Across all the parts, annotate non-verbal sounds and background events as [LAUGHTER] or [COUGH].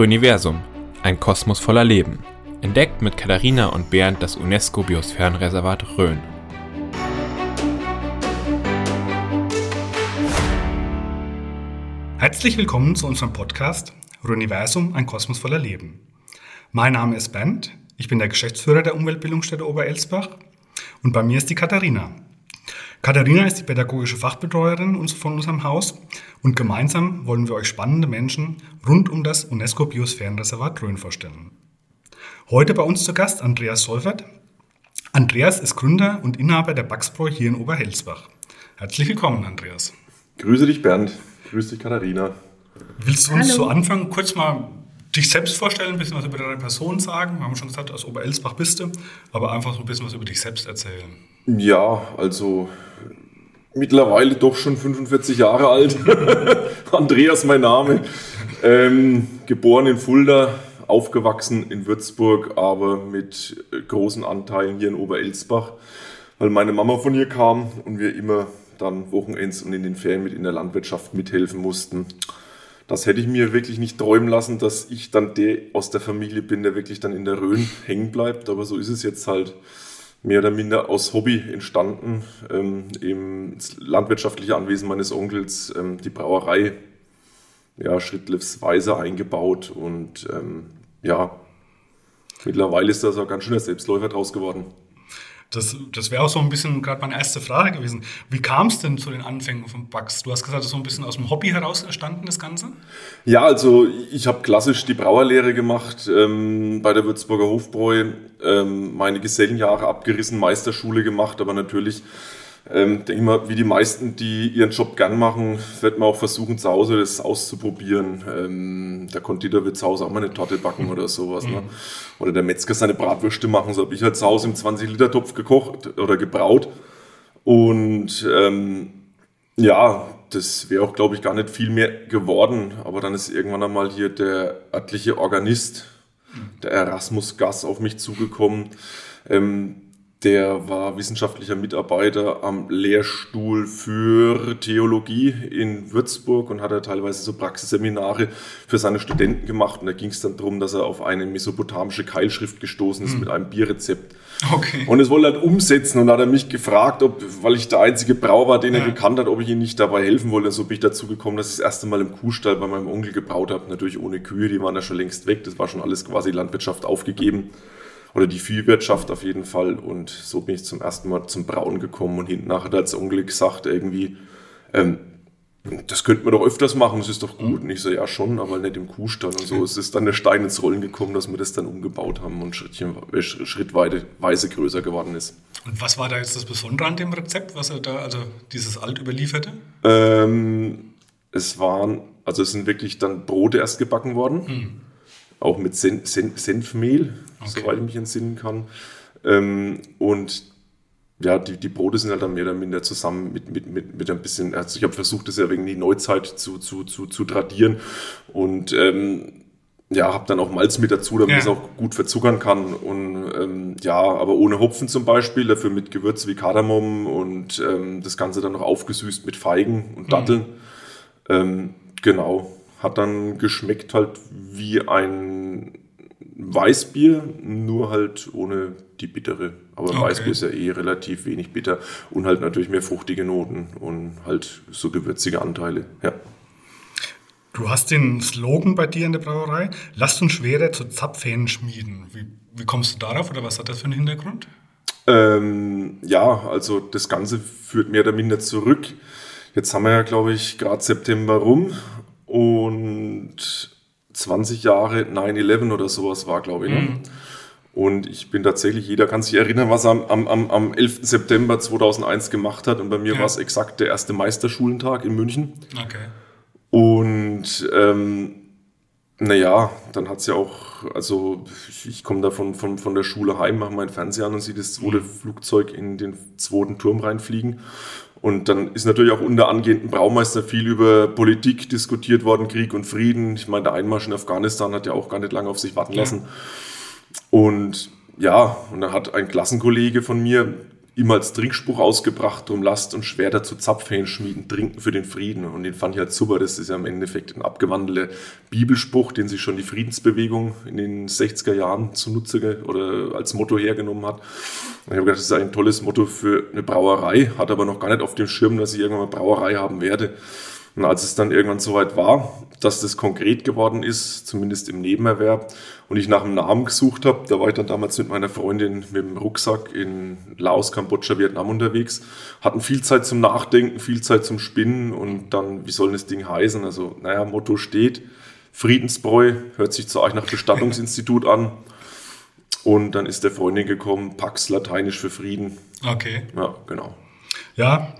Röniversum, ein Kosmos voller Leben. Entdeckt mit Katharina und Bernd das UNESCO-Biosphärenreservat Rhön. Herzlich willkommen zu unserem Podcast Röniversum, ein Kosmos voller Leben. Mein Name ist Bernd, ich bin der Geschäftsführer der Umweltbildungsstätte Oberelsbach und bei mir ist die Katharina. Katharina ist die pädagogische Fachbetreuerin von unserem Haus und gemeinsam wollen wir euch spannende Menschen rund um das UNESCO Biosphärenreservat Rhön vorstellen. Heute bei uns zu Gast Andreas Solfert. Andreas ist Gründer und Inhaber der Baxpro hier in Oberhelsbach. Herzlich willkommen, Andreas. Grüße dich, Bernd. Grüße dich, Katharina. Willst du uns Hallo. zu Anfang kurz mal dich selbst vorstellen, ein bisschen was über deine Person sagen? Wir haben schon gesagt, aus Oberelsbach bist du, aber einfach so ein bisschen was über dich selbst erzählen. Ja, also mittlerweile doch schon 45 Jahre alt. [LAUGHS] Andreas mein Name. Ähm, geboren in Fulda, aufgewachsen in Würzburg, aber mit großen Anteilen hier in Oberelsbach, weil meine Mama von hier kam und wir immer dann Wochenends und in den Ferien mit in der Landwirtschaft mithelfen mussten. Das hätte ich mir wirklich nicht träumen lassen, dass ich dann der aus der Familie bin, der wirklich dann in der Rhön hängen bleibt. Aber so ist es jetzt halt mehr oder minder aus Hobby entstanden. Ähm, Im landwirtschaftlichen Anwesen meines Onkels ähm, die Brauerei ja, schrittweise eingebaut und ähm, ja, mittlerweile ist das auch ganz schön der Selbstläufer draus geworden. Das, das wäre auch so ein bisschen gerade meine erste Frage gewesen. Wie kam es denn zu den Anfängen von Bugs? Du hast gesagt, das ist so ein bisschen aus dem Hobby heraus entstanden, das Ganze? Ja, also ich habe klassisch die Brauerlehre gemacht ähm, bei der Würzburger Hofbräu, ähm, meine Gesellenjahre abgerissen, Meisterschule gemacht, aber natürlich ähm, denke ich mal, wie die meisten, die ihren Job gern machen, wird man auch versuchen, zu Hause das auszuprobieren. Ähm, der Konditor wird zu Hause auch mal eine Torte backen oder sowas. Ne? Mhm. Oder der Metzger seine Bratwürste machen. So habe ich halt zu Hause im 20-Liter-Topf gekocht oder gebraut. Und ähm, ja, das wäre auch, glaube ich, gar nicht viel mehr geworden. Aber dann ist irgendwann einmal hier der örtliche Organist, der Erasmus Gass, auf mich zugekommen. Ähm, der war wissenschaftlicher Mitarbeiter am Lehrstuhl für Theologie in Würzburg und hat er teilweise so Praxisseminare für seine Studenten gemacht. Und da ging es dann darum, dass er auf eine mesopotamische Keilschrift gestoßen ist hm. mit einem Bierrezept. Okay. Und es wollte er halt umsetzen und hat er mich gefragt, ob, weil ich der einzige Brauer war, den er ja. gekannt hat, ob ich ihm nicht dabei helfen wollte. Und so bin ich dazu gekommen, dass ich das erste Mal im Kuhstall bei meinem Onkel gebraut habe. Natürlich ohne Kühe, die waren da schon längst weg. Das war schon alles quasi Landwirtschaft aufgegeben oder die Viehwirtschaft auf jeden Fall. Und so bin ich zum ersten Mal zum Brauen gekommen und hinten nachher hat das Unglück gesagt, irgendwie, ähm, das könnte man doch öfters machen, das ist doch gut. Und ich so, ja schon, aber nicht im Kuhstall und so. Es ist dann der Stein ins Rollen gekommen, dass wir das dann umgebaut haben und Schrittchen, äh, schrittweise größer geworden ist. Und was war da jetzt das Besondere an dem Rezept, was er da, also dieses alt überlieferte? Ähm, es waren, also es sind wirklich dann Brote erst gebacken worden. Hm auch mit Sen Sen Senfmehl, okay. soweit ich mich entsinnen kann. Ähm, und ja, die, die Brote sind halt dann mehr oder minder zusammen mit, mit, mit, mit ein bisschen, also ich habe versucht, das ja wegen die Neuzeit zu, zu, zu, zu tradieren und ähm, ja, habe dann auch Malz mit dazu, damit ja. es auch gut verzuckern kann und ähm, ja, aber ohne Hopfen zum Beispiel, dafür mit Gewürz wie Kardamom und ähm, das Ganze dann noch aufgesüßt mit Feigen und Datteln. Mhm. Genau, hat dann geschmeckt halt wie ein Weißbier, nur halt ohne die bittere. Aber okay. Weißbier ist ja eh relativ wenig bitter und halt natürlich mehr fruchtige Noten und halt so gewürzige Anteile. Ja. Du hast den Slogan bei dir in der Brauerei, lasst uns schwerer zu Zapfhähnen schmieden. Wie, wie kommst du darauf oder was hat das für einen Hintergrund? Ähm, ja, also das Ganze führt mehr oder minder zurück. Jetzt haben wir ja, glaube ich, gerade September rum und 20 Jahre 9-11 oder sowas war, glaube ich. Ne? Mhm. Und ich bin tatsächlich, jeder kann sich erinnern, was er am, am, am 11. September 2001 gemacht hat. Und bei mir ja. war es exakt der erste Meisterschulentag in München. Okay. Und ähm, naja, dann hat es ja auch, also ich, ich komme da von, von, von der Schule heim, mache meinen Fernseher an und sehe das zweite mhm. Flugzeug in den zweiten Turm reinfliegen. Und dann ist natürlich auch unter angehenden Braumeister viel über Politik diskutiert worden, Krieg und Frieden. Ich meine, der Einmarsch in Afghanistan hat ja auch gar nicht lange auf sich warten lassen. Und ja, und dann hat ein Klassenkollege von mir immer als Trinkspruch ausgebracht, drum lasst und schwerter zu Zapfhähnen schmieden, trinken für den Frieden. Und den fand ich halt super. Das ist ja im Endeffekt ein abgewandelter Bibelspruch, den sich schon die Friedensbewegung in den 60er Jahren zunutze oder als Motto hergenommen hat. Und ich habe gedacht, das ist ein tolles Motto für eine Brauerei, hat aber noch gar nicht auf dem Schirm, dass ich irgendwann mal Brauerei haben werde. Und als es dann irgendwann soweit war, dass das konkret geworden ist, zumindest im Nebenerwerb, und ich nach einem Namen gesucht habe, da war ich dann damals mit meiner Freundin mit dem Rucksack in Laos, Kambodscha, Vietnam unterwegs, hatten viel Zeit zum Nachdenken, viel Zeit zum Spinnen und dann, wie soll das Ding heißen? Also, naja, Motto steht, Friedensbräu, hört sich zu euch nach Bestattungsinstitut an. Und dann ist der Freundin gekommen, Pax, lateinisch für Frieden. Okay. Ja, genau. Ja,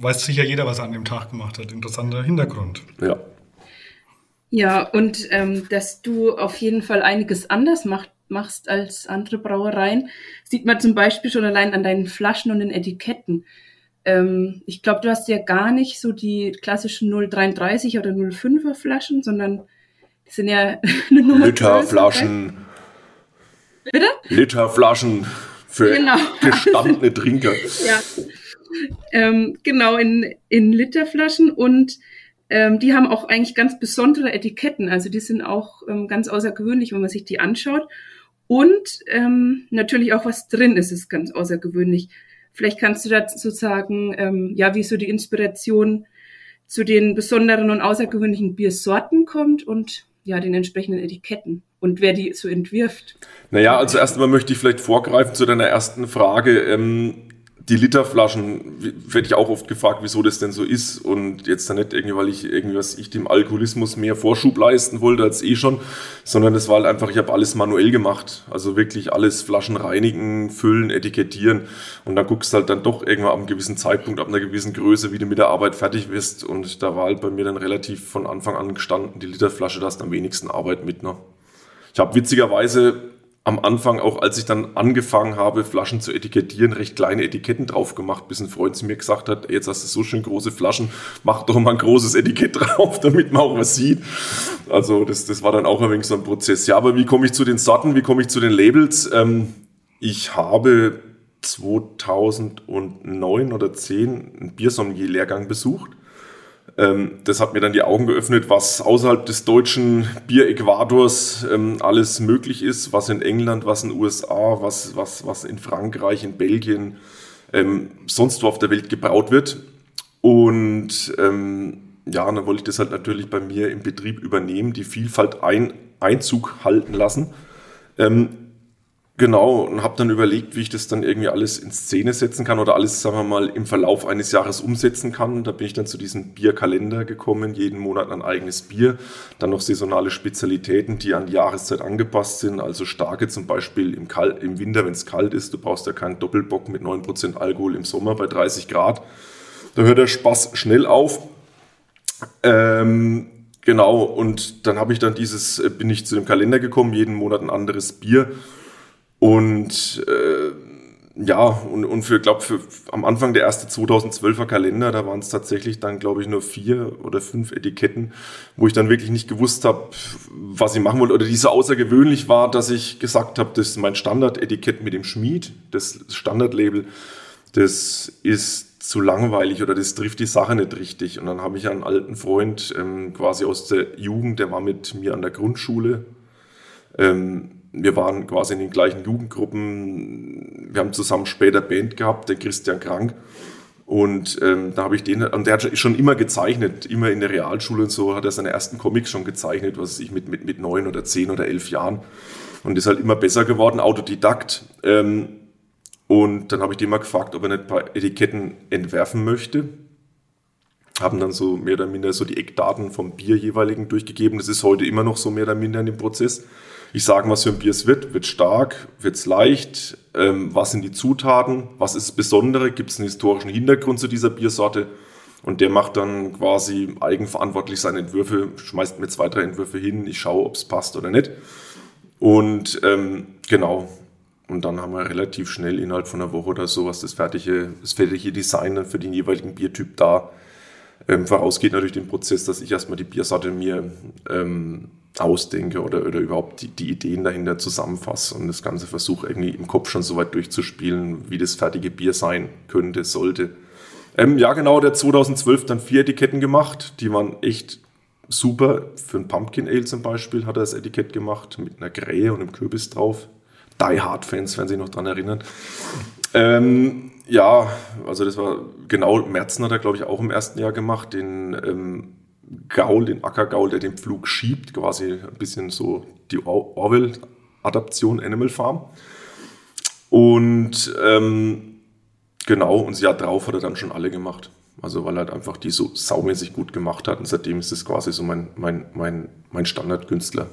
weiß sicher jeder, was er an dem Tag gemacht hat. Interessanter Hintergrund. Ja. Ja, und ähm, dass du auf jeden Fall einiges anders macht, machst als andere Brauereien, sieht man zum Beispiel schon allein an deinen Flaschen und den Etiketten. Ähm, ich glaube, du hast ja gar nicht so die klassischen 033 oder 05er Flaschen, sondern die sind ja [LAUGHS] eine Nummer Literflaschen. Bitte? Literflaschen für Genau. gestandene Trinker. Ja. Ähm, genau, in, in Literflaschen und ähm, die haben auch eigentlich ganz besondere Etiketten. Also die sind auch ähm, ganz außergewöhnlich, wenn man sich die anschaut. Und ähm, natürlich auch was drin ist, ist ganz außergewöhnlich. Vielleicht kannst du dazu sagen, ähm, ja, wie so die Inspiration zu den besonderen und außergewöhnlichen Biersorten kommt und ja, den entsprechenden Etiketten und wer die so entwirft. Naja, also erstmal möchte ich vielleicht vorgreifen zu deiner ersten Frage. Ähm, die Literflaschen werde ich auch oft gefragt, wieso das denn so ist. Und jetzt dann nicht irgendwie, weil ich irgendwas, ich dem Alkoholismus mehr Vorschub leisten wollte als eh schon, sondern das war halt einfach, ich habe alles manuell gemacht. Also wirklich alles Flaschen reinigen, füllen, etikettieren. Und dann guckst du halt dann doch irgendwann ab einem gewissen Zeitpunkt, ab einer gewissen Größe, wie du mit der Arbeit fertig wirst. Und da war halt bei mir dann relativ von Anfang an gestanden, die Literflasche, da hast am wenigsten Arbeit mit. Ne? Ich habe witzigerweise am Anfang, auch als ich dann angefangen habe, Flaschen zu etikettieren, recht kleine Etiketten drauf gemacht, bis ein Freund zu mir gesagt hat, jetzt hast du so schön große Flaschen, mach doch mal ein großes Etikett [LAUGHS] drauf, damit man auch was sieht. Also das, das war dann auch ein wenig so ein Prozess. Ja, aber wie komme ich zu den Sorten, wie komme ich zu den Labels? Ähm, ich habe 2009 oder 10 einen Biersommelier-Lehrgang besucht das hat mir dann die Augen geöffnet, was außerhalb des deutschen Bier-Äquators ähm, alles möglich ist, was in England, was in den USA, was, was, was in Frankreich, in Belgien, ähm, sonst wo auf der Welt gebraut wird. Und ähm, ja, dann wollte ich das halt natürlich bei mir im Betrieb übernehmen, die Vielfalt ein, Einzug halten lassen. Ähm, Genau, und habe dann überlegt, wie ich das dann irgendwie alles in Szene setzen kann oder alles, sagen wir mal, im Verlauf eines Jahres umsetzen kann. Da bin ich dann zu diesem Bierkalender gekommen, jeden Monat ein eigenes Bier, dann noch saisonale Spezialitäten, die an die Jahreszeit angepasst sind, also starke zum Beispiel im, Kal im Winter, wenn es kalt ist, du brauchst ja keinen Doppelbock mit 9% Alkohol im Sommer bei 30 Grad. Da hört der Spaß schnell auf. Ähm, genau, und dann habe ich dann dieses, äh, bin ich zu dem Kalender gekommen, jeden Monat ein anderes Bier und äh, ja, und, und für, glaube für am Anfang der erste 2012er Kalender, da waren es tatsächlich dann, glaube ich, nur vier oder fünf Etiketten, wo ich dann wirklich nicht gewusst habe, was ich machen wollte. Oder die so außergewöhnlich war, dass ich gesagt habe, das ist mein Standardetikett mit dem Schmied, das Standardlabel, das ist zu langweilig oder das trifft die Sache nicht richtig. Und dann habe ich einen alten Freund ähm, quasi aus der Jugend, der war mit mir an der Grundschule. Ähm, wir waren quasi in den gleichen Jugendgruppen. Wir haben zusammen später Band gehabt, der Christian Krank. Und ähm, da habe ich den, und der hat schon immer gezeichnet, immer in der Realschule und so, hat er seine ersten Comics schon gezeichnet, was ich mit, mit, mit neun oder zehn oder elf Jahren. Und ist halt immer besser geworden, Autodidakt. Ähm, und dann habe ich den mal gefragt, ob er nicht ein paar Etiketten entwerfen möchte. Haben dann so mehr oder minder so die Eckdaten vom Bier jeweiligen durchgegeben. Das ist heute immer noch so mehr oder minder in dem Prozess. Ich sage, was für ein Bier es wird. Wird stark, wird es leicht? Ähm, was sind die Zutaten? Was ist das Besondere? Gibt es einen historischen Hintergrund zu dieser Biersorte? Und der macht dann quasi eigenverantwortlich seine Entwürfe, schmeißt mir zwei, drei Entwürfe hin. Ich schaue, ob es passt oder nicht. Und ähm, genau. Und dann haben wir relativ schnell innerhalb von einer Woche oder sowas das fertige, das fertige Design für den jeweiligen Biertyp da. Ähm, vorausgeht natürlich den Prozess, dass ich erstmal die Biersorte mir ähm, ausdenke oder, oder überhaupt die, die Ideen dahinter zusammenfasse und das Ganze versuche irgendwie im Kopf schon so weit durchzuspielen, wie das fertige Bier sein könnte, sollte. Ähm, ja, genau, der 2012 dann vier Etiketten gemacht. Die waren echt super. Für ein Pumpkin Ale zum Beispiel hat er das Etikett gemacht mit einer Krähe und einem Kürbis drauf. Die Hard-Fans werden sich noch dran erinnern. Ähm, ja, also das war genau, Merzen hat er, glaube ich, auch im ersten Jahr gemacht. Den ähm, Gaul, den Ackergaul, der den Flug schiebt, quasi ein bisschen so die Orwell-Adaption Animal Farm. Und ähm, genau, und das Jahr drauf hat er dann schon alle gemacht. Also weil er halt einfach die so saumäßig gut gemacht hat und seitdem ist es quasi so mein, mein, mein, mein Standardkünstler.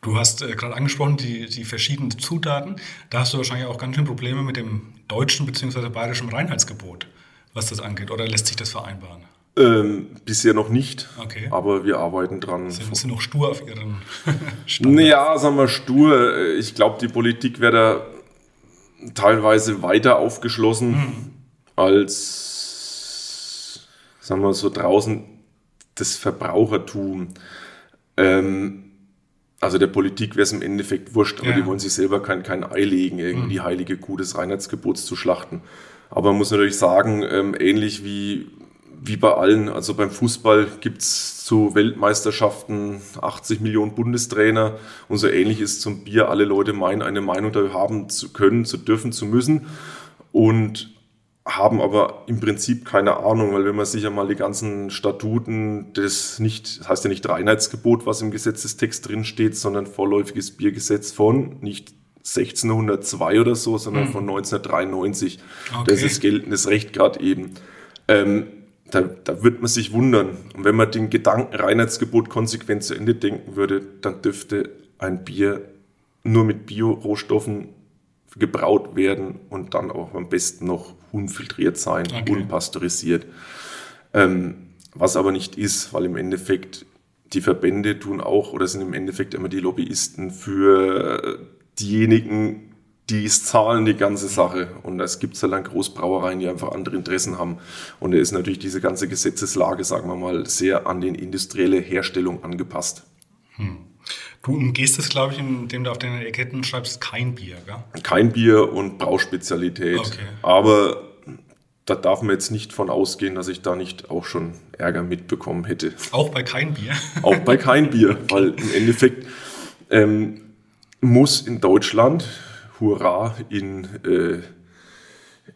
Du hast äh, gerade angesprochen, die, die verschiedenen Zutaten. Da hast du wahrscheinlich auch ganz schön Probleme mit dem deutschen bzw. bayerischen Reinheitsgebot, was das angeht. Oder lässt sich das vereinbaren? Ähm, bisher noch nicht, okay. aber wir arbeiten dran. Sind Sie noch stur auf Ihren [LAUGHS] Standards? Naja, sagen wir stur. Ich glaube, die Politik wäre da teilweise weiter aufgeschlossen hm. als, sagen wir so, draußen das Verbrauchertum. Ähm, also der Politik wäre es im Endeffekt wurscht, aber ja. die wollen sich selber kein, kein Ei legen, irgendwie hm. die heilige Kuh des Reinheitsgebots zu schlachten. Aber man muss natürlich sagen, ähm, ähnlich wie wie bei allen, also beim Fußball gibt es zu Weltmeisterschaften 80 Millionen Bundestrainer und so ähnlich ist zum Bier. Alle Leute meinen, eine Meinung da haben zu können, zu dürfen, zu müssen und haben aber im Prinzip keine Ahnung, weil wenn man sich ja mal die ganzen Statuten das nicht, das heißt ja nicht Reinheitsgebot, was im Gesetzestext drin steht, sondern vorläufiges Biergesetz von nicht 1602 oder so, sondern mhm. von 1993. Okay. Das ist geltendes Recht gerade eben. Ähm, da, da wird man sich wundern. Und wenn man den Gedanken Reinheitsgebot konsequent zu Ende denken würde, dann dürfte ein Bier nur mit Bio-Rohstoffen gebraut werden und dann auch am besten noch unfiltriert sein, okay. unpasteurisiert. Ähm, was aber nicht ist, weil im Endeffekt die Verbände tun auch oder sind im Endeffekt immer die Lobbyisten für diejenigen, die zahlen die ganze Sache. Und es gibt halt dann Großbrauereien, die einfach andere Interessen haben. Und da ist natürlich diese ganze Gesetzeslage, sagen wir mal, sehr an die industrielle Herstellung angepasst. Hm. Du umgehst es, glaube ich, indem du auf deinen Etiketten schreibst, kein Bier, gell? Kein Bier und Brauspezialität. Okay. Aber da darf man jetzt nicht von ausgehen, dass ich da nicht auch schon Ärger mitbekommen hätte. Auch bei kein Bier? [LAUGHS] auch bei kein Bier, weil im Endeffekt ähm, muss in Deutschland Hurra in, äh,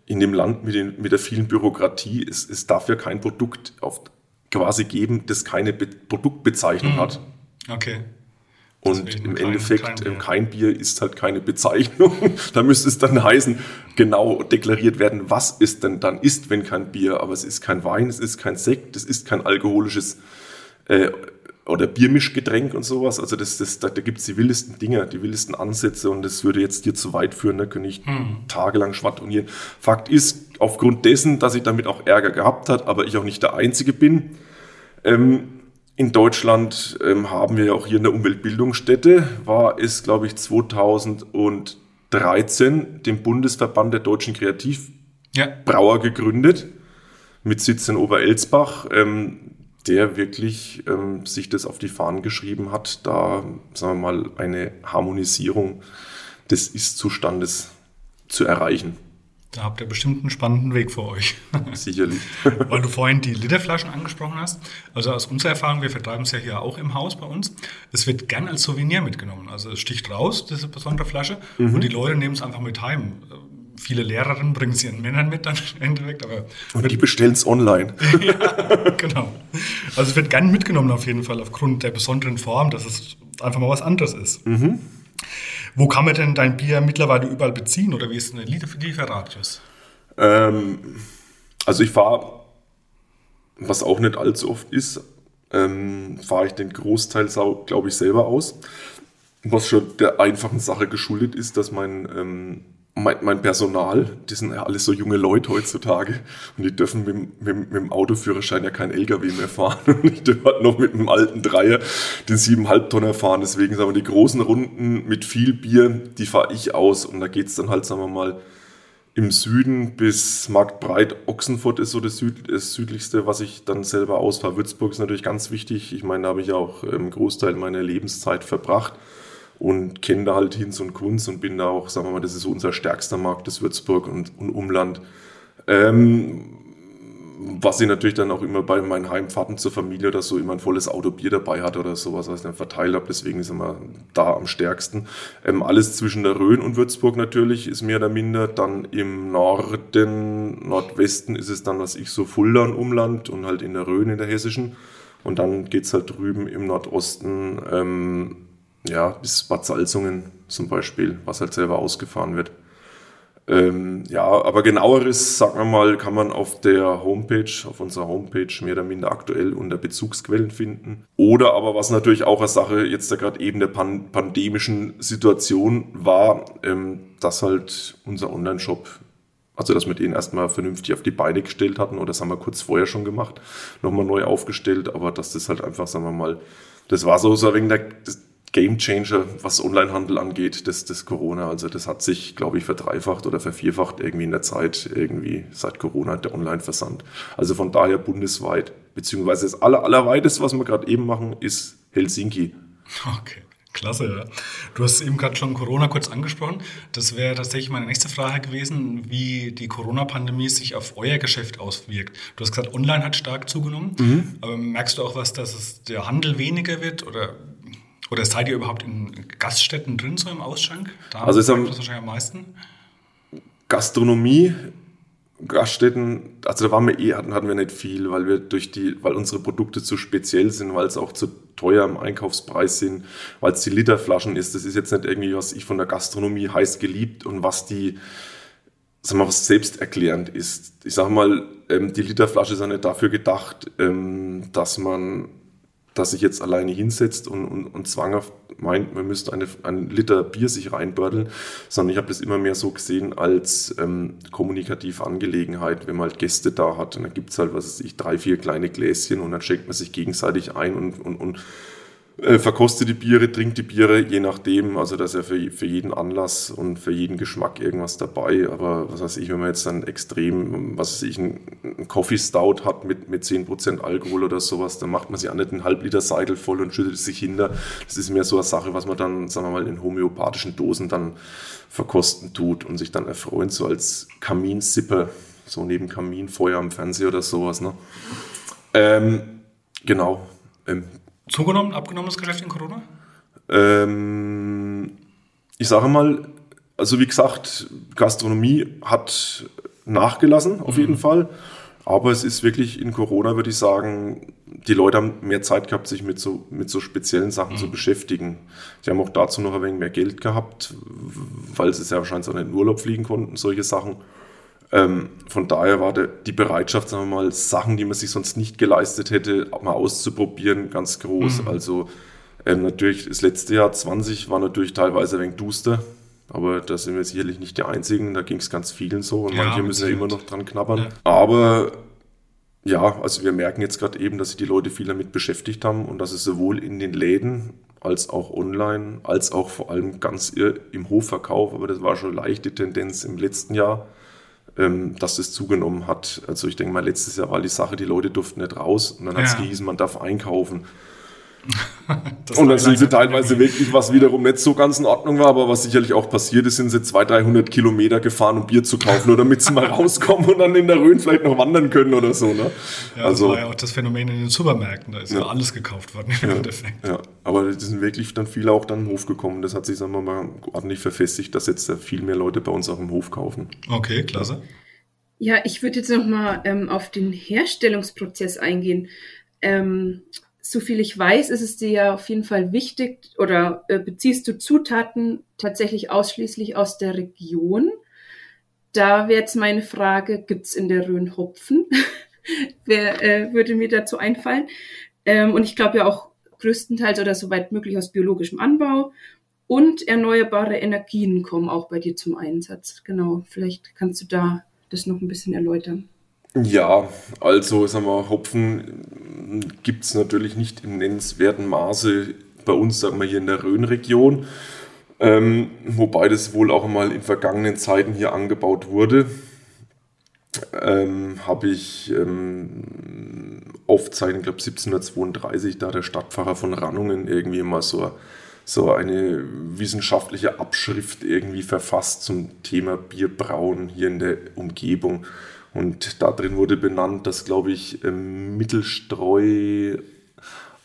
in dem Land mit, den, mit der vielen Bürokratie. Es, es darf ja kein Produkt auf, quasi geben, das keine Be Produktbezeichnung mhm. hat. Okay. Und im kein, Endeffekt, kein Bier. kein Bier. ist halt keine Bezeichnung. [LAUGHS] da müsste es dann heißen, genau deklariert werden, was es denn dann ist, wenn kein Bier. Aber es ist kein Wein, es ist kein Sekt, es ist kein alkoholisches äh, oder Biermischgetränk und sowas. Also das, das, da, da gibt es die wildesten Dinge, die wildesten Ansätze und das würde jetzt dir zu weit führen, da könnte ich hm. tagelang schwadronieren. Fakt ist, aufgrund dessen, dass ich damit auch Ärger gehabt hat, aber ich auch nicht der Einzige bin, ähm, in Deutschland ähm, haben wir ja auch hier eine Umweltbildungsstätte, war es, glaube ich, 2013 dem Bundesverband der deutschen Kreativbrauer ja. gegründet, mit Sitz in Oberelsbach. Ähm, der wirklich ähm, sich das auf die Fahnen geschrieben hat, da, sagen wir mal, eine Harmonisierung des Ist-Zustandes zu erreichen. Da habt ihr bestimmt einen spannenden Weg vor euch. [LAUGHS] Sicherlich. Weil du vorhin die Literflaschen angesprochen hast. Also aus unserer Erfahrung, wir vertreiben es ja hier auch im Haus bei uns. Es wird gern als Souvenir mitgenommen. Also es sticht raus, diese besondere Flasche. Mhm. Und die Leute nehmen es einfach mit heim viele Lehrerinnen bringen es ihren Männern mit dann [LAUGHS] im Endeffekt. Aber und die bestellen es online. [LAUGHS] ja, genau. Also es wird gern mitgenommen auf jeden Fall aufgrund der besonderen Form, dass es einfach mal was anderes ist. Mhm. Wo kann man denn dein Bier mittlerweile überall beziehen oder wie ist denn der Lieferradius? Ähm, also ich fahre, was auch nicht allzu oft ist, ähm, fahre ich den Großteil, glaube ich, selber aus. Was schon der einfachen Sache geschuldet ist, dass mein ähm, mein, mein Personal, die sind ja alles so junge Leute heutzutage und die dürfen mit, mit, mit dem Autoführerschein ja kein LKW mehr fahren. [LAUGHS] Und ich darf halt noch mit einem alten Dreier den siebeneinhalb Tonner fahren. Deswegen sagen wir, die großen Runden mit viel Bier, die fahre ich aus und da geht's dann halt, sagen wir mal, im Süden bis Marktbreit. Ochsenfurt ist so das, Süd, das, südlichste, was ich dann selber ausfahre. Würzburg ist natürlich ganz wichtig. Ich meine, da habe ich auch einen ähm, Großteil meiner Lebenszeit verbracht und kenne da halt Hinz und Kunz und bin da auch, sagen wir mal, das ist so unser stärkster Markt, das Würzburg und, und Umland. Ähm, was ich natürlich dann auch immer bei meinen Heimfahrten zur Familie oder so immer ein volles Auto Bier dabei hatte oder sowas, was ich dann verteilt habe. Deswegen ist immer da am stärksten. Ähm, alles zwischen der Rhön und Würzburg natürlich ist mehr oder minder. Dann im Norden, Nordwesten ist es dann, was ich so Fulda und Umland und halt in der Rhön in der hessischen. Und dann geht es halt drüben im Nordosten ähm, ja, bis Bad Salzungen zum Beispiel, was halt selber ausgefahren wird. Ähm, ja, aber genaueres, sagen wir mal, kann man auf der Homepage, auf unserer Homepage mehr oder minder aktuell unter Bezugsquellen finden. Oder aber was natürlich auch eine Sache jetzt da gerade eben der pan pandemischen Situation war, ähm, dass halt unser Online-Shop also, dass wir den erstmal vernünftig auf die Beine gestellt hatten, oder das haben wir kurz vorher schon gemacht, nochmal neu aufgestellt, aber dass das halt einfach, sagen wir mal, das war so, so wegen der, Game Changer, was Onlinehandel angeht, das, das Corona. Also das hat sich, glaube ich, verdreifacht oder vervierfacht irgendwie in der Zeit, irgendwie seit Corona der Online-Versand. Also von daher bundesweit, beziehungsweise das aller, allerweiteste, was wir gerade eben machen, ist Helsinki. Okay. Klasse, ja. Du hast eben gerade schon Corona kurz angesprochen. Das wäre tatsächlich meine nächste Frage gewesen, wie die Corona-Pandemie sich auf euer Geschäft auswirkt. Du hast gesagt, online hat stark zugenommen. Mhm. Aber merkst du auch was, dass es der Handel weniger wird oder oder seid ihr überhaupt in Gaststätten drin, so im Ausschank? Da also ist das wahrscheinlich am meisten. Gastronomie, Gaststätten, also da waren wir eh, hatten, hatten wir nicht viel, weil wir durch die, weil unsere Produkte zu speziell sind, weil es auch zu teuer im Einkaufspreis sind, weil es die Literflaschen ist. Das ist jetzt nicht irgendwie, was ich von der Gastronomie heiß geliebt und was die, sag mal, was selbsterklärend ist. Ich sag mal, ähm, die Literflasche ist ja nicht dafür gedacht, ähm, dass man dass sich jetzt alleine hinsetzt und, und, und zwanghaft meint, man müsste eine, einen Liter Bier sich reinbördeln, sondern ich habe das immer mehr so gesehen als ähm, kommunikative Angelegenheit, wenn man halt Gäste da hat. Und dann gibt es halt, was weiß ich, drei, vier kleine Gläschen und dann schenkt man sich gegenseitig ein und, und, und äh, verkostet die Biere, trinkt die Biere, je nachdem. Also da ist ja für, für jeden Anlass und für jeden Geschmack irgendwas dabei. Aber was weiß ich, wenn man jetzt dann extrem, was weiß ich, einen Coffee Stout hat mit, mit 10% Alkohol oder sowas, dann macht man sich auch nicht einen halb Liter Seidel voll und schüttet sich hinter. Das ist mehr so eine Sache, was man dann, sagen wir mal, in homöopathischen Dosen dann verkosten tut und sich dann erfreuen, so als Kaminsipper, so neben Kaminfeuer am Fernseher oder sowas. Ne? Ähm, genau. Ähm, Zugenommen, abgenommen das Geschäft in Corona? Ähm, ich sage mal, also wie gesagt, Gastronomie hat nachgelassen, auf mhm. jeden Fall. Aber es ist wirklich in Corona, würde ich sagen, die Leute haben mehr Zeit gehabt, sich mit so, mit so speziellen Sachen mhm. zu beschäftigen. Die haben auch dazu noch ein wenig mehr Geld gehabt, weil sie sehr wahrscheinlich auch nicht in Urlaub fliegen konnten, solche Sachen. Ähm, von daher war die Bereitschaft, sagen wir mal, Sachen, die man sich sonst nicht geleistet hätte, mal auszuprobieren, ganz groß. Mhm. Also ähm, natürlich, das letzte Jahr 20 war natürlich teilweise ein wenig duster, aber da sind wir sicherlich nicht die Einzigen, da ging es ganz vielen so und ja, manche müssen ja immer noch dran knabbern. Ja. Aber ja, also wir merken jetzt gerade eben, dass sich die Leute viel damit beschäftigt haben und dass es sowohl in den Läden als auch online, als auch vor allem ganz im Hofverkauf, aber das war schon leichte Tendenz im letzten Jahr, ähm, dass das zugenommen hat. Also ich denke mal, letztes Jahr war die Sache, die Leute durften nicht raus und dann hat es ja. gehießen, man darf einkaufen. [LAUGHS] und dann sind sie teilweise wirklich, was wiederum nicht so ganz in Ordnung war, aber was sicherlich auch passiert ist, sind sie 200, 300 Kilometer gefahren, um Bier zu kaufen, nur damit sie mal [LAUGHS] rauskommen und dann in der Rhön vielleicht noch wandern können oder so. Ne? Ja, also, das war ja auch das Phänomen in den Supermärkten, da ist ja, ja alles gekauft worden im ja, Endeffekt. Ja, aber da sind wirklich dann viele auch dann im Hof gekommen. Das hat sich, sagen wir mal, ordentlich verfestigt, dass jetzt viel mehr Leute bei uns auch im Hof kaufen. Okay, klasse. Ja, ich würde jetzt nochmal ähm, auf den Herstellungsprozess eingehen. Ähm, so viel ich weiß, ist es dir ja auf jeden Fall wichtig oder äh, beziehst du Zutaten tatsächlich ausschließlich aus der Region? Da wäre jetzt meine Frage, gibt's in der Rhön Hopfen? [LAUGHS] Wer äh, würde mir dazu einfallen? Ähm, und ich glaube ja auch größtenteils oder soweit möglich aus biologischem Anbau. Und erneuerbare Energien kommen auch bei dir zum Einsatz. Genau, vielleicht kannst du da das noch ein bisschen erläutern. Ja, also sagen wir, Hopfen gibt es natürlich nicht im nennenswerten Maße bei uns, sagen wir hier in der Rhön-Region. Ähm, wobei das wohl auch mal in vergangenen Zeiten hier angebaut wurde. Ähm, habe ich ähm, Aufzeichnung, ich glaube 1732, da der Stadtpfarrer von Rannungen irgendwie mal so, so eine wissenschaftliche Abschrift irgendwie verfasst zum Thema Bierbrauen hier in der Umgebung. Und da drin wurde benannt, dass, glaube ich, ähm, Mittelstreu,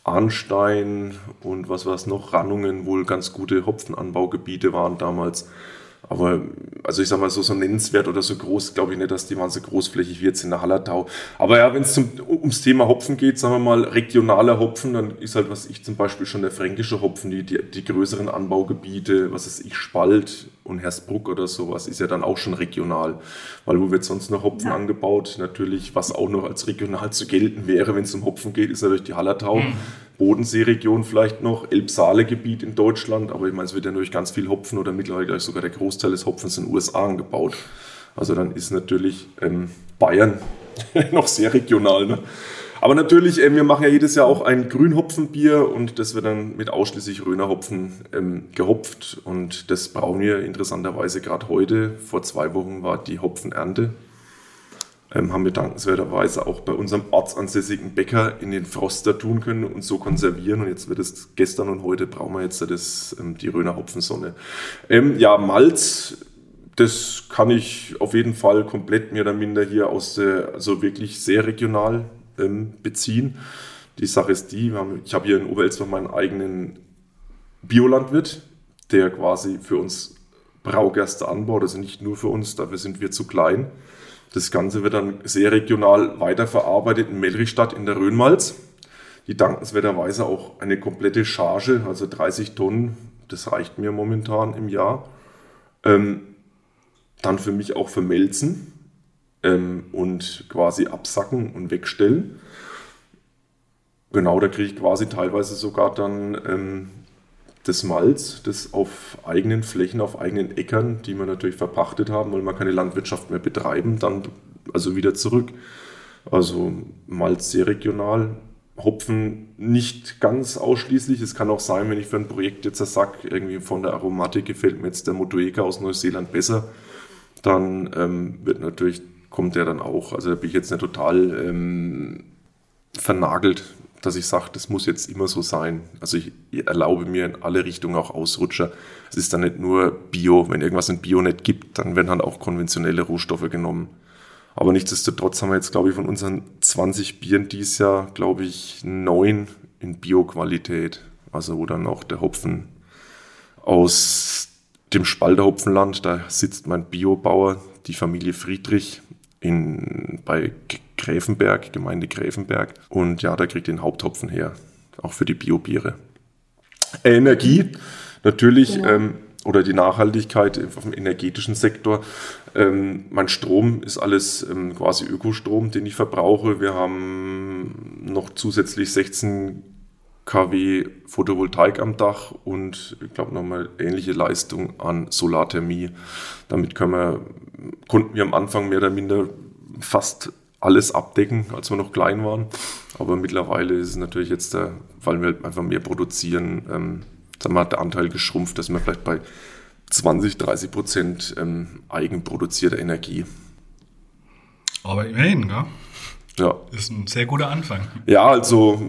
Arnstein und was war es noch, Rannungen wohl ganz gute Hopfenanbaugebiete waren damals. Aber also ich sag mal, so, so nennenswert oder so groß, glaube ich nicht, dass die waren so großflächig wie jetzt in der Hallertau. Aber ja, wenn es ums Thema Hopfen geht, sagen wir mal, regionaler Hopfen, dann ist halt, was ich zum Beispiel schon der fränkische Hopfen, die, die, die größeren Anbaugebiete, was ist ich, Spalt und Hersbruck oder sowas, ist ja dann auch schon regional. Weil wo wird sonst noch Hopfen ja. angebaut? Natürlich, was auch noch als regional zu gelten wäre, wenn es um Hopfen geht, ist natürlich die Hallertau. Mhm. Bodenseeregion vielleicht noch, Elbsaale-Gebiet in Deutschland, aber ich meine, es wird ja durch ganz viel Hopfen oder mittlerweile gleich sogar der Großteil des Hopfens in den USA angebaut. Also dann ist natürlich ähm, Bayern [LAUGHS] noch sehr regional. Ne? Aber natürlich, äh, wir machen ja jedes Jahr auch ein Grünhopfenbier und das wird dann mit ausschließlich Rönerhopfen ähm, gehopft und das brauchen wir interessanterweise gerade heute. Vor zwei Wochen war die Hopfenernte ähm, haben wir dankenswerterweise auch bei unserem ortsansässigen Bäcker in den Froster tun können und so konservieren. Und jetzt wird es gestern und heute brauchen wir jetzt das, ähm, die Röner Hopfensonne. Ähm, ja, Malz, das kann ich auf jeden Fall komplett mehr oder minder hier aus der, also wirklich sehr regional ähm, beziehen. Die Sache ist die, haben, ich habe hier in Oberelster meinen eigenen Biolandwirt, der quasi für uns Braugerste anbaut, also nicht nur für uns, dafür sind wir zu klein. Das Ganze wird dann sehr regional weiterverarbeitet in Melrichstadt in der Rhönmalz. Die dankenswerterweise auch eine komplette Charge, also 30 Tonnen, das reicht mir momentan im Jahr. Ähm, dann für mich auch vermelzen ähm, und quasi absacken und wegstellen. Genau, da kriege ich quasi teilweise sogar dann ähm, das Malz, das auf eigenen Flächen, auf eigenen Äckern, die wir natürlich verpachtet haben, weil wir keine Landwirtschaft mehr betreiben, dann also wieder zurück. Also Malz sehr regional, Hopfen nicht ganz ausschließlich. Es kann auch sein, wenn ich für ein Projekt jetzt sage, irgendwie von der Aromatik gefällt mir jetzt der Motueka aus Neuseeland besser, dann ähm, wird natürlich, kommt der dann auch. Also da bin ich jetzt nicht total ähm, vernagelt dass ich sage, das muss jetzt immer so sein. Also ich erlaube mir in alle Richtungen auch Ausrutscher. Es ist dann nicht nur Bio. Wenn irgendwas in Bio nicht gibt, dann werden halt auch konventionelle Rohstoffe genommen. Aber nichtsdestotrotz haben wir jetzt, glaube ich, von unseren 20 Bieren dieses Jahr, glaube ich, neun in Bio-Qualität. Also wo dann auch der Hopfen aus dem Spalter Hopfenland, da sitzt mein Biobauer, die Familie Friedrich, in, bei Gräfenberg, Gemeinde Gräfenberg. Und ja, da kriegt den Haupthopfen her, auch für die Biobiere. Energie, natürlich, ja. ähm, oder die Nachhaltigkeit auf dem energetischen Sektor. Ähm, mein Strom ist alles ähm, quasi Ökostrom, den ich verbrauche. Wir haben noch zusätzlich 16 kW Photovoltaik am Dach und ich glaube nochmal ähnliche Leistung an Solarthermie. Damit können wir, konnten wir am Anfang mehr oder minder fast alles abdecken, als wir noch klein waren. Aber mittlerweile ist es natürlich jetzt, der, weil wir halt einfach mehr produzieren, ähm, sagen wir, hat der Anteil geschrumpft, dass wir vielleicht bei 20, 30 Prozent ähm, eigenproduzierter Energie. Aber immerhin, gell? Ja. Ist ein sehr guter Anfang. Ja, also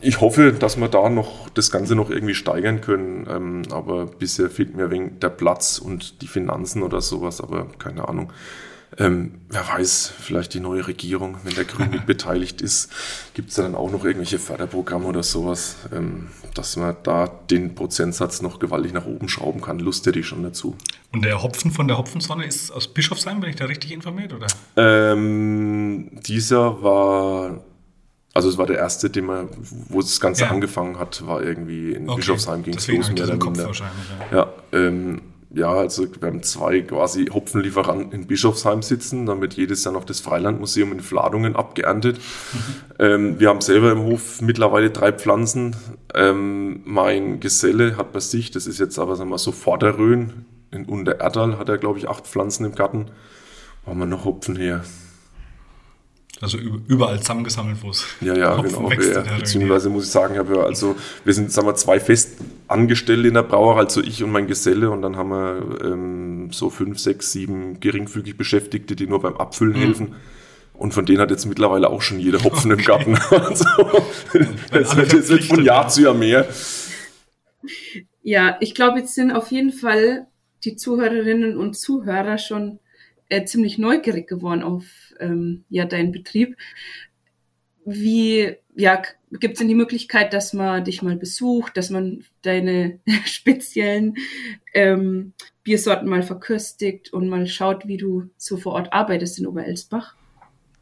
ich hoffe, dass wir da noch das Ganze noch irgendwie steigern können. Ähm, aber bisher fehlt mir wegen der Platz und die Finanzen oder sowas, aber keine Ahnung. Ähm, wer weiß, vielleicht die neue Regierung, wenn der Grün [LAUGHS] mit beteiligt ist, gibt es da dann auch noch irgendwelche Förderprogramme oder sowas, ähm, dass man da den Prozentsatz noch gewaltig nach oben schrauben kann. Lust hätte ich schon dazu. Und der Hopfen von der Hopfensonne ist aus Bischofsheim, bin ich da richtig informiert? Oder? Ähm, dieser war also es war der erste, den man, wo das Ganze ja. angefangen hat, war irgendwie in okay. Bischofsheim ging es los, mehr oder minder. Ja, ja ähm, ja, also wir haben zwei quasi Hopfenlieferanten in Bischofsheim sitzen, damit jedes Jahr noch das Freilandmuseum in Fladungen abgeerntet. [LAUGHS] Ähm, wir haben selber im Hof mittlerweile drei Pflanzen. Ähm, mein Geselle hat bei sich, das ist jetzt aber sagen wir mal so Vorderröhn, in Untererdal hat er glaube ich acht Pflanzen im Garten. Wo haben wir noch Hopfen her? Also überall zusammengesammelt, wo es Ja, ja, [LAUGHS] genau. Ja, beziehungsweise muss ich sagen, ich ja, also wir sind, sagen wir, zwei Festangestellte in der Brauerei, also ich und mein Geselle, und dann haben wir ähm, so fünf, sechs, sieben geringfügig Beschäftigte, die nur beim Abfüllen mhm. helfen. Und von denen hat jetzt mittlerweile auch schon jeder Hopfen okay. im Garten. [LAUGHS] Also, das wird jetzt von Jahr zu Jahr mehr. Ja, ich glaube, jetzt sind auf jeden Fall die Zuhörerinnen und Zuhörer schon äh, ziemlich neugierig geworden auf ähm, ja, deinen Betrieb. Wie ja, gibt es denn die Möglichkeit, dass man dich mal besucht, dass man deine [LAUGHS] speziellen ähm, Biersorten mal verköstigt und mal schaut, wie du so vor Ort arbeitest in Oberelsbach?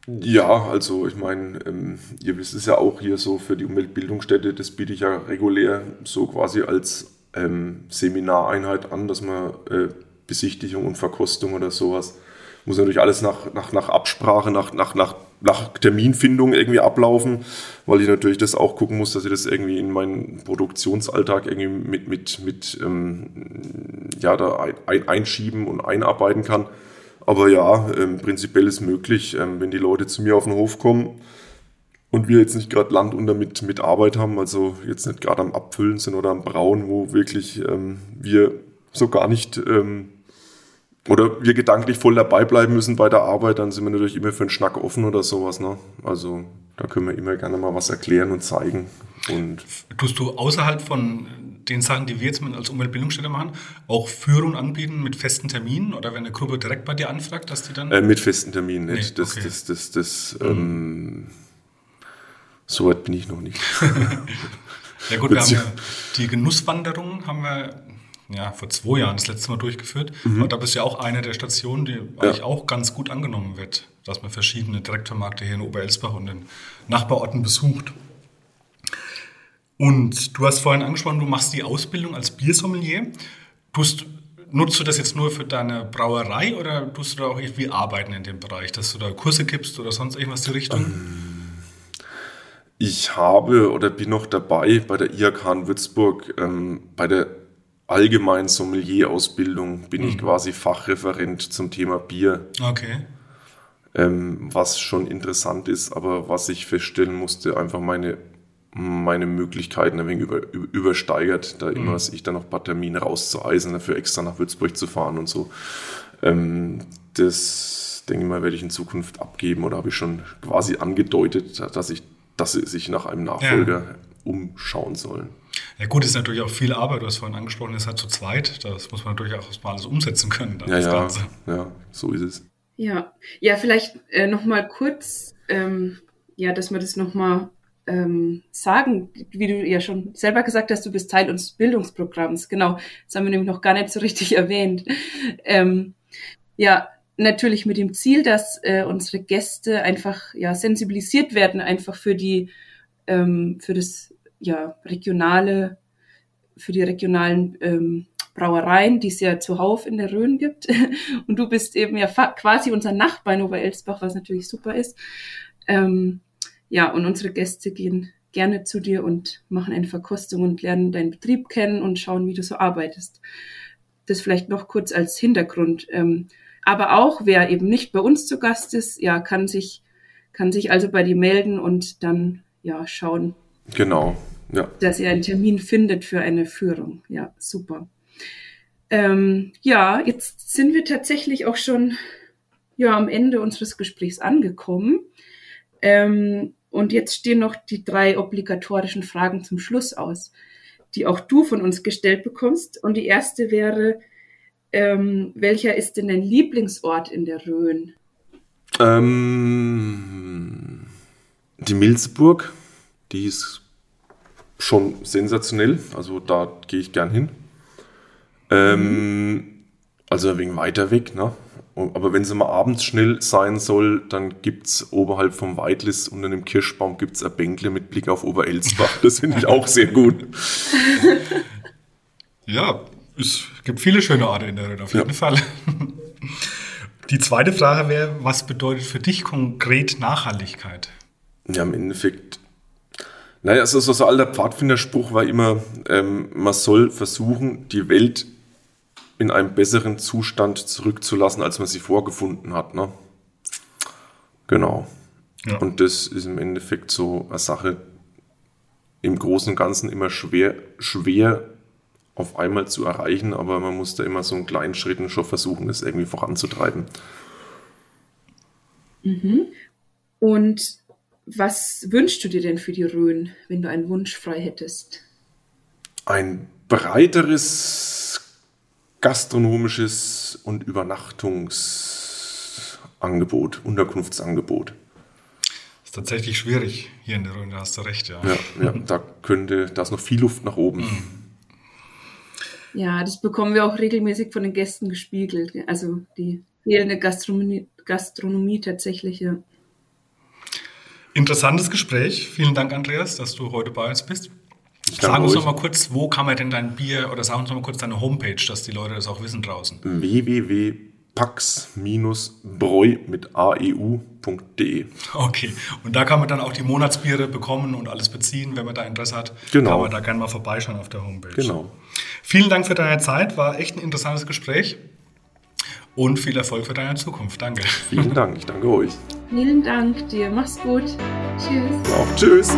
Ja, also ich meine, ähm, ihr wisst es ja auch hier so für die Umweltbildungsstätte, das biete ich ja regulär so quasi als ähm, Seminareinheit an, dass man äh, Besichtigung und Verkostung oder sowas muss natürlich alles nach, nach, nach Absprache, nach, nach, nach, nach Terminfindung irgendwie ablaufen, weil ich natürlich das auch gucken muss, dass ich das irgendwie in meinen Produktionsalltag irgendwie mit, mit, mit ähm, ja, da ein, einschieben und einarbeiten kann. Aber ja, ähm, prinzipiell ist möglich, ähm, wenn die Leute zu mir auf den Hof kommen und wir jetzt nicht gerade Land unter mit, mit Arbeit haben, also jetzt nicht gerade am Abfüllen sind oder am Brauen, wo wirklich ähm, wir so gar nicht ähm, oder wir gedanklich voll dabei bleiben müssen bei der Arbeit, dann sind wir natürlich immer für einen Schnack offen oder sowas. Ne? Also da können wir immer gerne mal was erklären und zeigen. Und Tust du außerhalb von den Sachen, die wir jetzt als Umweltbildungsstelle machen, auch Führung anbieten mit festen Terminen oder wenn eine Gruppe direkt bei dir anfragt, dass die dann. Äh, mit festen Terminen nicht. Nee, okay. Das, das, das, das, mhm. ähm, so weit bin ich noch nicht. [LAUGHS] ja gut, wir haben ja die Genusswanderung haben wir ja, vor zwei Jahren das letzte Mal durchgeführt. Mhm. Und da bist du ja auch eine der Stationen, die ja. eigentlich auch ganz gut angenommen wird, dass man verschiedene Direktvermarkte hier in Oberelsbach und den Nachbarorten besucht. Und du hast vorhin angesprochen, du machst die Ausbildung als Biersommelier. Tust, nutzt du das jetzt nur für deine Brauerei oder tust du da auch irgendwie arbeiten in dem Bereich, dass du da Kurse gibst oder sonst irgendwas in die Richtung? Ähm, ich habe oder bin noch dabei bei der IHK in Würzburg ähm, bei der allgemeinen Sommelier-Ausbildung bin mhm. ich quasi Fachreferent zum Thema Bier. Okay. Ähm, was schon interessant ist, aber was ich feststellen musste, einfach meine, meine Möglichkeiten ein wenig über, übersteigert, da mhm. immer ich dann noch ein paar Termine rauszueisen, dafür extra nach Würzburg zu fahren und so. Ähm, das denke ich mal, werde ich in Zukunft abgeben oder habe ich schon quasi angedeutet, dass ich, dass sie sich nach einem Nachfolger ja. umschauen sollen. Ja gut, ist natürlich auch viel Arbeit, du hast vorhin angesprochen, ist halt zu zweit, das muss man natürlich auch mal alles umsetzen können. ja, ja, ja, so ist es. Ja, ja, vielleicht äh, nochmal kurz, ähm, ja, dass wir das nochmal ähm, sagen, wie du ja schon selber gesagt hast, du bist Teil unseres Bildungsprogramms. Genau, das haben wir nämlich noch gar nicht so richtig [LAUGHS] erwähnt. Ähm, ja, natürlich mit dem Ziel, dass äh, unsere Gäste einfach ja sensibilisiert werden, einfach für die ähm, für das ja, regionale, für die regionalen ähm, Brauereien, die es ja zuhauf in der Rhön gibt. [LAUGHS] Und du bist eben ja quasi unser Nachbar in Oberelsbach, was natürlich super ist. Ähm, ja, und unsere Gäste gehen gerne zu dir und machen eine Verkostung und lernen deinen Betrieb kennen und schauen, wie du so arbeitest. Das vielleicht noch kurz als Hintergrund. Ähm, aber auch, wer eben nicht bei uns zu Gast ist, ja, kann sich, kann sich also bei dir melden und dann, ja, schauen. Genau. Ja. Dass ihr einen Termin findet für eine Führung. Ja, super. Ähm, ja, jetzt sind wir tatsächlich auch schon ja, am Ende unseres Gesprächs angekommen. Ähm, und jetzt stehen noch die drei obligatorischen Fragen zum Schluss aus, die auch du von uns gestellt bekommst. Und die erste wäre, ähm, welcher ist denn dein Lieblingsort in der Rhön? Ähm, die Milzburg, die ist schon sensationell. Also da gehe ich gern hin. Ähm. Also wegen weiter weg, ne? Aber wenn es mal abends schnell sein soll, dann gibt es oberhalb vom Weidlis unter einem Kirschbaum gibt's ein Bänkle mit Blick auf Oberelsbach. Das finde ich auch sehr gut. Ja, es gibt viele schöne Orte in der Welt, auf jeden ja. Fall. Die zweite Frage wäre, was bedeutet für dich konkret Nachhaltigkeit? Ja, im Endeffekt naja, also so ein alter Pfadfinderspruch war immer, ähm, man soll versuchen, die Welt in einem besseren Zustand zurückzulassen, als man sie vorgefunden hat. Ne? Genau. Ja. Und das ist im Endeffekt so eine Sache, im Großen und Ganzen immer schwer, schwer auf einmal zu erreichen, aber man muss da immer so in kleinen Schritten schon versuchen, das irgendwie voranzutreiben. Mhm. Und was wünschst du dir denn für die Rhön, wenn du einen Wunsch frei hättest? Ein breiteres gastronomisches und Übernachtungsangebot, Unterkunftsangebot. Das ist tatsächlich schwierig hier in der Rhön, da hast du recht, ja. Ja, ja [LAUGHS] da könnte, da ist noch viel Luft nach oben. Mhm. Ja, das bekommen wir auch regelmäßig von den Gästen gespiegelt. Also die fehlende Gastronomie, Gastronomie tatsächlich, ja. Interessantes Gespräch. Vielen Dank, Andreas, dass du heute bei uns bist. Sag uns noch mal kurz, wo kann man denn dein Bier oder sag uns noch mal kurz deine Homepage, dass die Leute das auch wissen draußen. www.pax-bräu mit aeu.de. Okay, und da kann man dann auch die Monatsbiere bekommen und alles beziehen, wenn man da Interesse hat. Genau. Kann man da gerne mal vorbeischauen auf der Homepage. Genau. Vielen Dank für deine Zeit, war echt ein interessantes Gespräch und viel Erfolg für deine Zukunft. Danke. Vielen Dank, ich danke euch. Vielen Dank dir, mach's gut. Tschüss. Auch tschüss.